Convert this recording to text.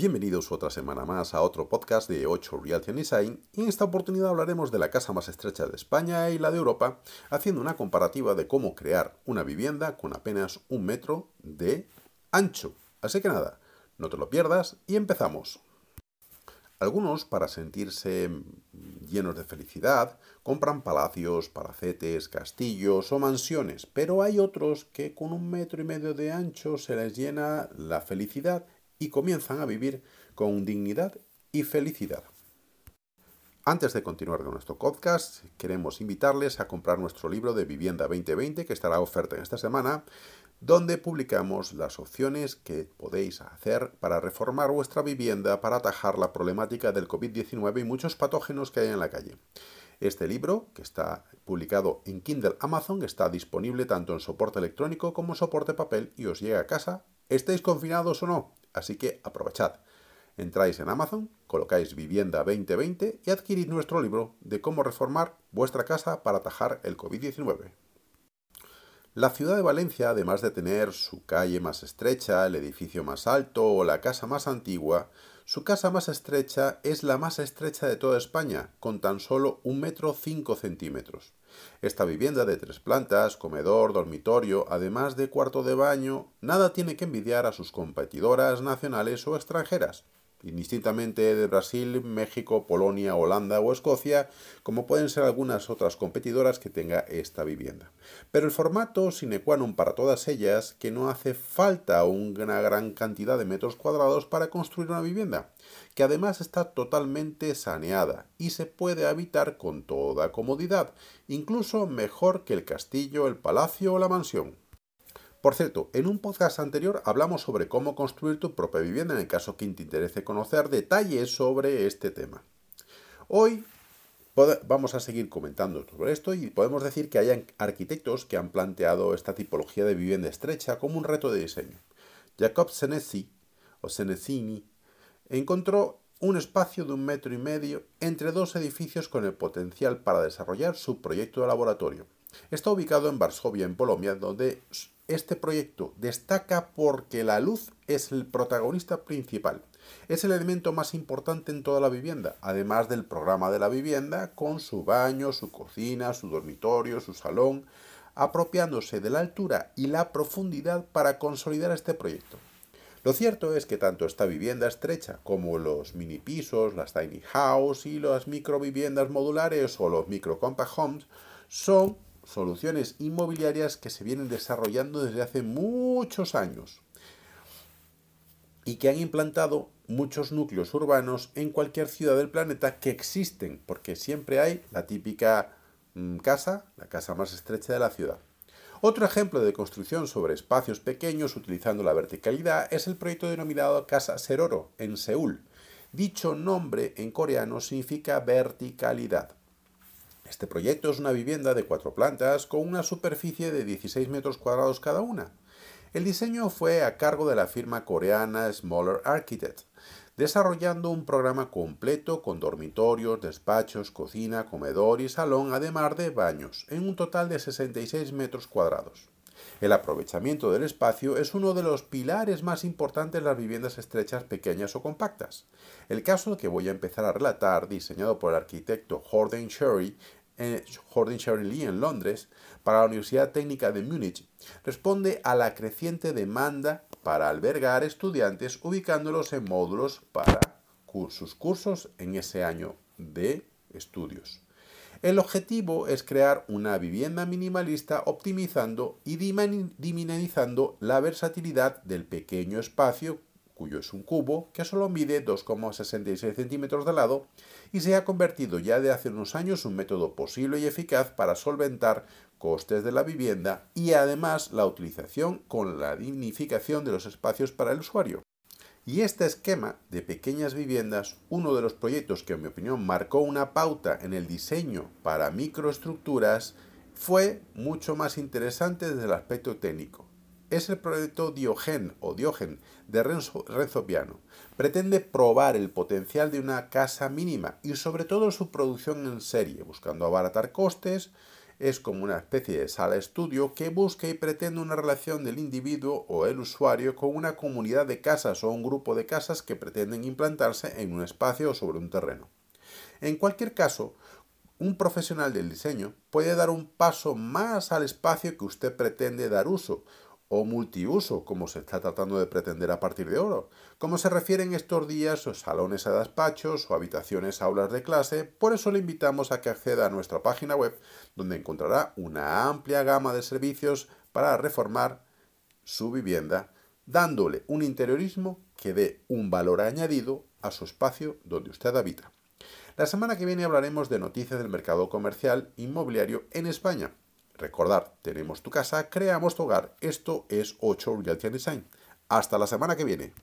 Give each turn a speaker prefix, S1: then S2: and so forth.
S1: Bienvenidos otra semana más a otro podcast de 8 Realty Design y en esta oportunidad hablaremos de la casa más estrecha de España y la de Europa, haciendo una comparativa de cómo crear una vivienda con apenas un metro de ancho. Así que nada, no te lo pierdas y empezamos. Algunos, para sentirse llenos de felicidad, compran palacios, palacetes, castillos o mansiones, pero hay otros que con un metro y medio de ancho se les llena la felicidad y comienzan a vivir con dignidad y felicidad. Antes de continuar con nuestro podcast, queremos invitarles a comprar nuestro libro de Vivienda 2020 que estará oferta en esta semana, donde publicamos las opciones que podéis hacer para reformar vuestra vivienda para atajar la problemática del COVID-19 y muchos patógenos que hay en la calle. Este libro, que está publicado en Kindle Amazon, está disponible tanto en soporte electrónico como en soporte papel y os llega a casa, estéis confinados o no. Así que aprovechad. Entráis en Amazon, colocáis Vivienda 2020 y adquirís nuestro libro de cómo reformar vuestra casa para atajar el COVID-19. La ciudad de Valencia, además de tener su calle más estrecha, el edificio más alto o la casa más antigua, su casa más estrecha es la más estrecha de toda España, con tan solo un metro cinco centímetros. Esta vivienda de tres plantas, comedor, dormitorio, además de cuarto de baño, nada tiene que envidiar a sus competidoras nacionales o extranjeras indistintamente de Brasil, México, Polonia, Holanda o Escocia, como pueden ser algunas otras competidoras que tenga esta vivienda. Pero el formato sine qua non para todas ellas que no hace falta una gran cantidad de metros cuadrados para construir una vivienda, que además está totalmente saneada y se puede habitar con toda comodidad, incluso mejor que el castillo, el palacio o la mansión. Por cierto, en un podcast anterior hablamos sobre cómo construir tu propia vivienda en el caso que te interese conocer detalles sobre este tema. Hoy vamos a seguir comentando sobre esto y podemos decir que hay arquitectos que han planteado esta tipología de vivienda estrecha como un reto de diseño. Jacob Senesi o Senesini encontró un espacio de un metro y medio entre dos edificios con el potencial para desarrollar su proyecto de laboratorio. Está ubicado en Varsovia, en Polonia, donde este proyecto destaca porque la luz es el protagonista principal. Es el elemento más importante en toda la vivienda, además del programa de la vivienda con su baño, su cocina, su dormitorio, su salón, apropiándose de la altura y la profundidad para consolidar este proyecto. Lo cierto es que tanto esta vivienda estrecha como los mini pisos, las tiny house y las micro viviendas modulares o los micro compact homes son soluciones inmobiliarias que se vienen desarrollando desde hace muchos años y que han implantado muchos núcleos urbanos en cualquier ciudad del planeta que existen, porque siempre hay la típica mm, casa, la casa más estrecha de la ciudad. Otro ejemplo de construcción sobre espacios pequeños utilizando la verticalidad es el proyecto denominado Casa Seroro en Seúl. Dicho nombre en coreano significa verticalidad. Este proyecto es una vivienda de cuatro plantas con una superficie de 16 metros cuadrados cada una. El diseño fue a cargo de la firma coreana Smaller Architect, desarrollando un programa completo con dormitorios, despachos, cocina, comedor y salón, además de baños, en un total de 66 metros cuadrados. El aprovechamiento del espacio es uno de los pilares más importantes de las viviendas estrechas, pequeñas o compactas. El caso que voy a empezar a relatar, diseñado por el arquitecto Horden Sherry, en Jordan Lee en Londres para la Universidad Técnica de Múnich responde a la creciente demanda para albergar estudiantes ubicándolos en módulos para sus cursos en ese año de estudios. El objetivo es crear una vivienda minimalista optimizando y diminizando la versatilidad del pequeño espacio cuyo es un cubo que solo mide 2,66 centímetros de lado y se ha convertido ya de hace unos años un método posible y eficaz para solventar costes de la vivienda y además la utilización con la dignificación de los espacios para el usuario. Y este esquema de pequeñas viviendas, uno de los proyectos que en mi opinión marcó una pauta en el diseño para microestructuras, fue mucho más interesante desde el aspecto técnico es el proyecto Diogen o Diogen de Renzo, Piano. Pretende probar el potencial de una casa mínima y sobre todo su producción en serie, buscando abaratar costes es como una especie de sala estudio que busca y pretende una relación del individuo o el usuario con una comunidad de casas o un grupo de casas que pretenden implantarse en un espacio o sobre un terreno. En cualquier caso, un profesional del diseño puede dar un paso más al espacio que usted pretende dar uso, o multiuso, como se está tratando de pretender a partir de ahora, como se refieren estos días a salones a despachos o habitaciones aulas de clase, por eso le invitamos a que acceda a nuestra página web, donde encontrará una amplia gama de servicios para reformar su vivienda, dándole un interiorismo que dé un valor añadido a su espacio donde usted habita. La semana que viene hablaremos de noticias del mercado comercial inmobiliario en España. Recordar, tenemos tu casa, creamos tu hogar. Esto es 8 Realty Design. Hasta la semana que viene.